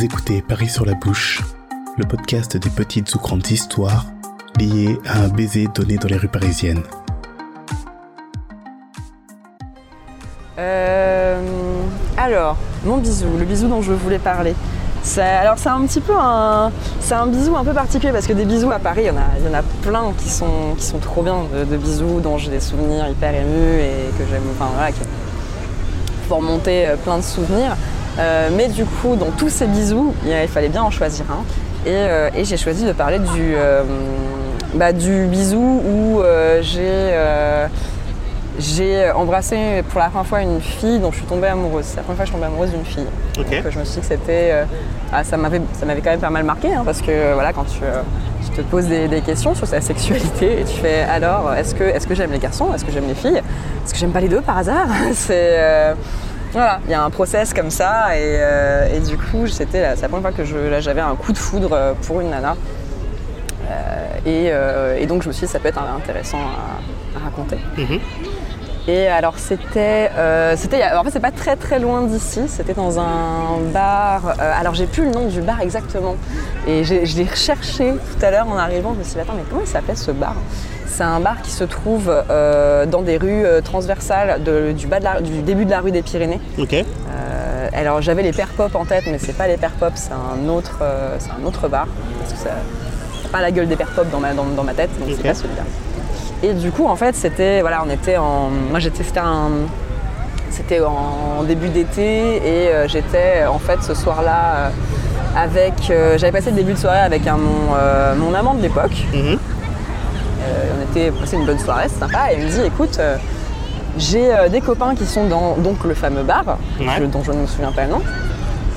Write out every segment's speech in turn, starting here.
Vous écoutez Paris sur la bouche, le podcast des petites ou grandes histoires liées à un baiser donné dans les rues parisiennes. Euh, alors, mon bisou, le bisou dont je voulais parler. Alors c'est un petit peu un, c'est un bisou un peu particulier parce que des bisous à Paris, il y en a, il y en a plein qui sont, qui sont trop bien de, bisous dont j'ai des souvenirs hyper émus et que j'aime, enfin voilà, qui font remonter euh, plein de souvenirs. Euh, mais du coup, dans tous ces bisous, il, fallait bien en choisir un. Et, euh, et j'ai choisi de parler du, euh, bah, du bisou où j'ai j'ai embrassé pour la première fois une fille dont je suis tombée amoureuse. C'est la première fois que je suis tombée amoureuse d'une fille. Donc, je me suis dit que c'était. euh, ah, ça m'avait ça m'avait quand même pas mal marqué hein, parce que voilà, quand tu, euh, tu te poses des, des questions sur sa sexualité et tu fais alors, est-ce que, est que j'aime les garçons? Est-ce que j'aime les filles? Est-ce que j'aime pas les deux par hasard? C'est. euh, voilà, il y a un process comme ça et, euh, et du coup, c'était la, c'est la première fois que j'avais un coup de foudre euh, pour une nana. Euh, et, euh, et donc je me suis dit ça peut être intéressant à- à raconter. Mhm. Et alors c'était, euh, c'était, en fait c'est pas très très loin d'ici, c'était dans un bar. euh, alors j'ai plus le nom du bar exactement. Et je l'ai recherché tout à l'heure en arrivant. Je me suis dit attends mais comment il s'appelait ce bar? C'est un bar qui se trouve euh, dans des rues euh, transversales de- du, bas de la- du début de la rue des Pyrénées. Ok. Euh, alors j'avais les Pères Pop en tête, mais c'est pas les Pères Pop, c'est un autre, euh, c'est un autre bar. Parce que ça n'a pas la gueule des Pères Pop dans ma, dans, dans ma tête, donc Ok. c'est pas celui-là. Et du coup, en fait, c'était, voilà, on était en, moi j'étais, c'était un, c'était en début d'été et j'étais en fait ce soir-là avec, euh, j'avais passé le début de soirée avec un, mon, euh, mon amant de l'époque. Mhm. Euh, on était passé une bonne soirée, c'est sympa. Et il me dit, écoute, euh, j'ai euh, des copains qui sont dans donc le fameux bar, Ouais. dont je ne me souviens pas le nom,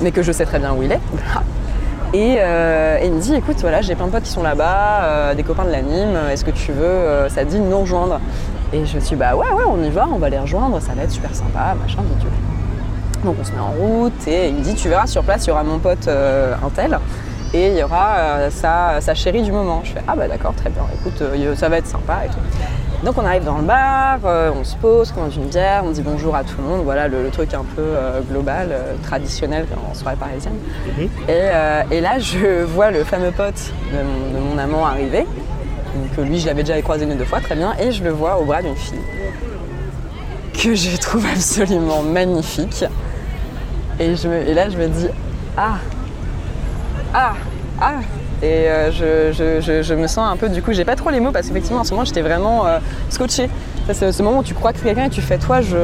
mais que je sais très bien où il est. Et, euh, et il me dit, écoute, voilà, j'ai plein de potes qui sont là-bas, euh, des copains de l'anime, est-ce que tu veux, euh, ça te dit de nous rejoindre? Et je me suis dit, bah ouais, ouais, on y va, on va les rejoindre, ça va être super sympa, machin, bidule. Donc on se met en route et il me dit, tu verras sur place, il y aura mon pote euh, un tel et il y aura euh, sa, sa chérie du moment. Je fais, ah bah d'accord, très bien, écoute, euh, ça va être sympa et tout. Donc on arrive dans le bar, euh, on se pose, on commande une bière, on dit bonjour à tout le monde, voilà le, le truc un peu global, traditionnel en soirée parisienne. Mhm. Et, et là je vois le fameux pote de mon, de mon amant arriver, que lui je l'avais déjà croisé une ou deux fois, très bien, et je le vois au bras d'une fille que je trouve absolument magnifique. Et, je me- et là je me dis, ah, ah, ah et euh, je, je- je- je me sens un peu, du coup, j'ai pas trop les mots parce qu'effectivement, en ce moment, j'étais vraiment euh, scotchée. C'est ce moment où tu crois que c'est quelqu'un et tu fais, toi, je,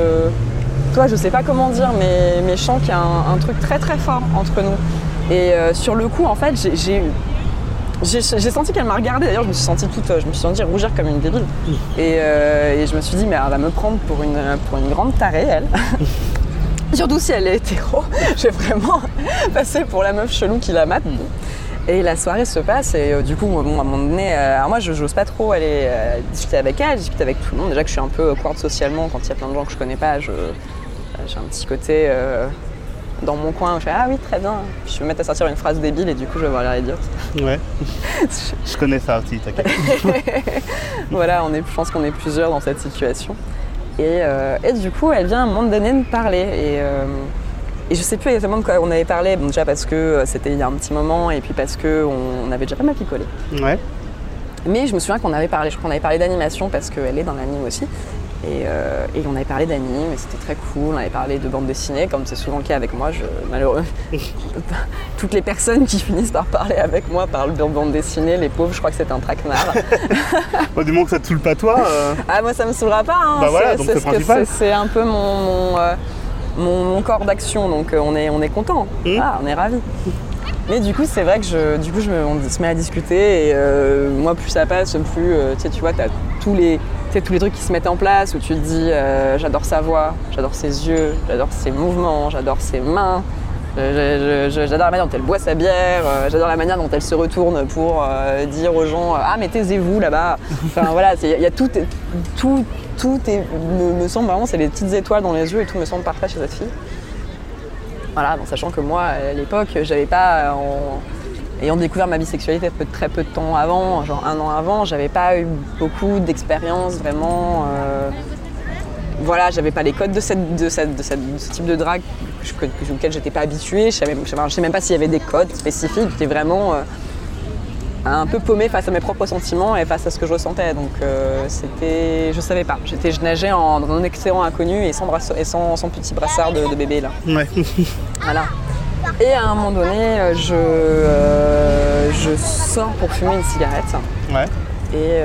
toi, je sais pas comment dire, mais, mais je sens qu'il y a un, un truc très très fort entre nous. Et euh, sur le coup, en fait, j'ai- j'ai senti qu'elle m'a regardé, d'ailleurs je me suis sentie toute, je me suis sentie rougir comme une débile. Et, euh, et je me suis dit, mais elle va me prendre pour une, pour une grande tarée, elle. Surtout si elle est hétéro, j'ai vraiment passé pour la meuf chelou qui la mate. Et la soirée se passe et euh, du coup, bon, à un moment donné, euh, alors moi je j'ose pas trop aller euh, discuter avec elle, discuter avec tout le monde. Déjà que je suis un peu awkward socialement quand il y a plein de gens que je connais pas, j'ai un petit côté dans mon coin où je fais ah oui très bien. Puis je me mets à sortir une phrase débile et du coup je vais voir l'air idiote. Ouais. Je connais ça aussi, t'inquiète. voilà, on est, je pense qu'on est plusieurs dans cette situation. Et, euh, et du coup, elle vient à un moment donné me parler. Et, euh, et je sais plus exactement de quoi on avait parlé. Bon, déjà parce que euh, c'était il y a un petit moment et puis parce qu'on avait déjà pas mal picolé. Ouais. Mais je me souviens qu'on avait parlé, je crois qu'on avait parlé d'animation parce qu'elle est dans l'anime aussi. Et, euh, et on avait parlé d'anime et c'était très cool. On avait parlé de bande dessinée, comme c'est souvent le cas avec moi. Je, malheureux. Toutes les personnes qui finissent par parler avec moi parlent de bande dessinée. Les pauvres, je crois que c'est un traquenard. Bon, du moment que ça te saoule pas toi. euh, Ah moi ça me saoulera pas, hein. Bah voilà, c'est, donc principal. un peu mon, mon, euh, mon- mon corps d'action, donc on est, on est content, Mhm. ah, on est ravis. Mais du coup c'est vrai que je, du coup je me- on se met à discuter et euh, moi plus ça passe, plus euh, tu sais, tu vois t'as tous les, sais, tous les trucs qui se mettent en place où tu te dis euh, j'adore sa voix, j'adore ses yeux, j'adore ses mouvements, j'adore ses mains. J'adore la manière dont elle boit sa bière, euh, j'adore la manière dont elle se retourne pour euh, dire aux gens Ah, mais taisez-vous là-bas. Enfin voilà, il y a tout, tout, tout me semble vraiment, c'est les petites étoiles dans les yeux et tout me semble parfait chez cette fille. Voilà, en sachant que moi, à l'époque, j'avais pas, en- ayant découvert ma bisexualité peu- très peu de temps avant, genre un an avant, j'avais pas eu beaucoup d'expérience vraiment. euh, voilà, j'avais pas les codes de, cette, de, cette- de cette- de ce type de drague je, auquel j'étais pas habituée. Je ne sais même pas s'il y avait des codes spécifiques. J'étais vraiment un peu paumée face à mes propres sentiments et face à ce que je ressentais. Donc c'était, je savais pas. J'étais, je nageais en, dans un excellent inconnu et sans, et sans, petit brassard de, bébé là. Ouais. voilà. Et à un moment donné, je, je sors pour fumer une cigarette. Ouais. Et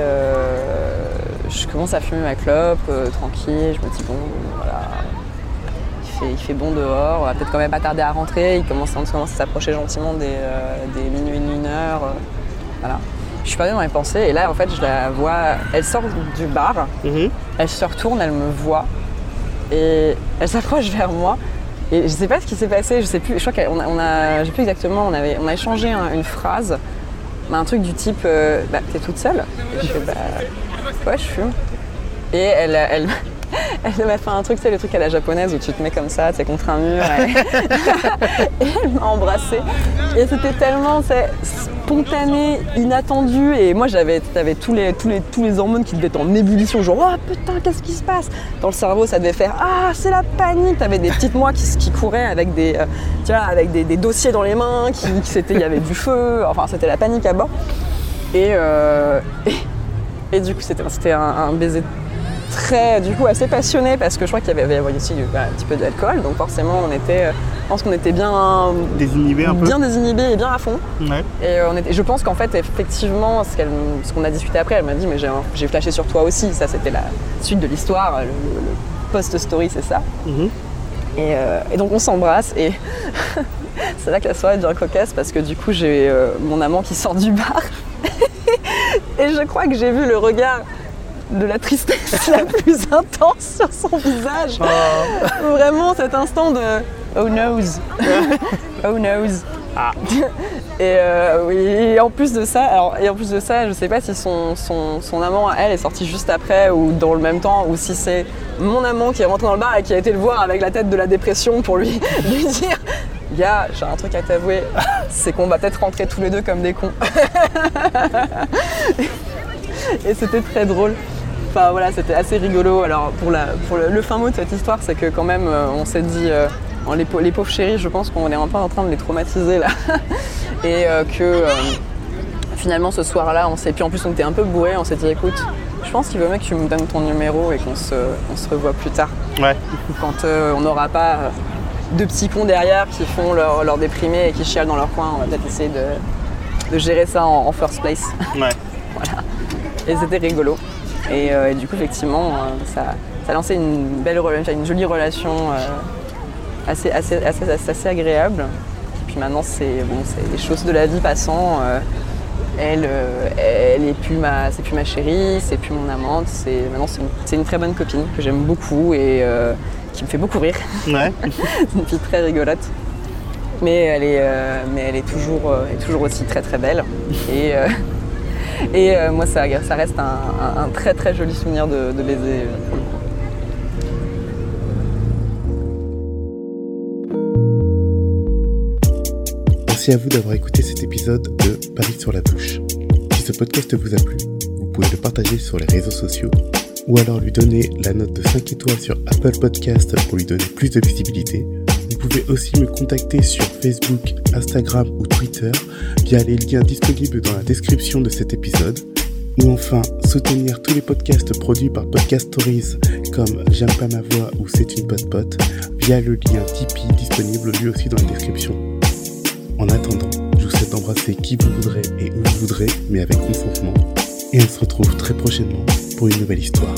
je commence à fumer ma clope, euh, tranquille, je me dis bon, voilà, il fait, bon dehors, on va peut-être quand même pas tarder à rentrer, il commence, on commence à s'approcher gentiment des, euh, des minuit une heure, euh, voilà. Je suis pas dans mes pensées. Et là en fait je la vois, elle sort du bar, mhm. elle se retourne, elle me voit. Et elle s'approche vers moi et je sais pas ce qui s'est passé, je sais plus, je crois qu'on a, on a plus exactement, on, avait, on a échangé une phrase, un truc du type, bah, t'es toute seule je fais, bah, Ouais, je fume. Et elle, elle, elle m'a fait un truc, c'est le truc à la japonaise où tu te mets comme ça, tu es contre un mur. Et, elle m'a embrassé. Et c'était tellement spontané, inattendu. Et moi, j'avais tous les, tous, les, tous les hormones qui devaient être en ébullition. Genre, oh putain, qu'est-ce qui se passe? Dans le cerveau, ça devait faire Ah, c'est la panique. T'avais des petites moi qui, qui couraient avec des, euh, tu vois, avec des, dossiers dans les mains, qui, il y avait du feu. Enfin, c'était la panique à bord. et, euh, et et du coup, c'était un, baiser très, du coup, assez passionné parce que je crois qu'il y avait, aussi bah, un petit peu d'alcool. Donc forcément, on était, je pense qu'on était bien désinhibé un peu. Bien désinhibé et bien à fond. Et on était, je pense qu'en fait, effectivement, ce qu'on a discuté après, elle m'a dit, mais j'ai flashé sur toi aussi. Ça, c'était la suite de l'histoire. Le, post-story, c'est ça. Mhm. Euh, et, donc on s'embrasse et c'est là que la soirée devient cocasse parce que du coup j'ai euh, mon amant qui sort du bar et je crois que j'ai vu le regard de la tristesse la plus intense sur son visage. Oh. Vraiment cet instant de oh knows, oh knows. Ah. Et euh, oui, et en plus de ça, alors, et en plus de ça, je sais pas si son, son, amant, elle, est sortie juste après ou dans le même temps, ou si c'est mon amant qui est rentré dans le bar et qui a été le voir avec la tête de la dépression pour lui, lui dire Gars, j'ai un truc à t'avouer, c'est qu'on va peut-être rentrer tous les deux comme des cons. et c'était très drôle. Enfin voilà, c'était assez rigolo. Alors pour, la, pour le, fin mot de cette histoire, c'est que quand même, euh, on s'est dit, euh, les, les, pauvres chéris, je pense qu'on est un peu en train de les traumatiser là. et euh, que finalement ce soir-là, on s'est, puis en plus on était un peu bourrés, on s'est dit, écoute, je pense qu'il veut mieux que tu me donnes ton numéro et qu'on se, on se revoit plus tard. Ouais. Quand on n'aura pas deux petits cons derrière qui font leur, leur déprimé et qui chialent dans leur coin. On va peut-être essayer de, gérer ça en, first place. Ouais. voilà. Et c'était rigolo. Euh, et, du coup, effectivement, euh, ça, ça, a lancé une belle une jolie relation euh, assez, assez, assez, agréable. Et puis maintenant, c'est bon, les choses de la vie passant. elle, elle est plus ma, c'est plus ma chérie, c'est plus mon amante. C'est maintenant, c'est une, très bonne copine que j'aime beaucoup et qui me fait beaucoup rire. Ouais. c'est une fille très rigolote. Mais elle est, euh, mais elle est, toujours, euh, est toujours aussi très très belle. Et, euh, et moi, ça, reste un, très très joli souvenir de, baiser Merci à vous d'avoir écouté cet épisode de Paris sur la bouche. Si ce podcast vous a plu, vous pouvez le partager sur les réseaux sociaux ou alors lui donner la note de 5 étoiles sur Apple Podcast pour lui donner plus de visibilité. Pouvez aussi me contacter sur Facebook, Instagram ou Twitter via les liens disponibles dans la description de cet épisode. Ou enfin, soutenir tous les podcasts produits par Podcast Stories comme J'aime pas ma voix ou C'est une pote pote via le lien Tipeee disponible lui aussi dans la description. En attendant, je vous souhaite d'embrasser qui vous voudrez et où vous voudrez, mais avec consentement. Et on se retrouve très prochainement pour une nouvelle histoire.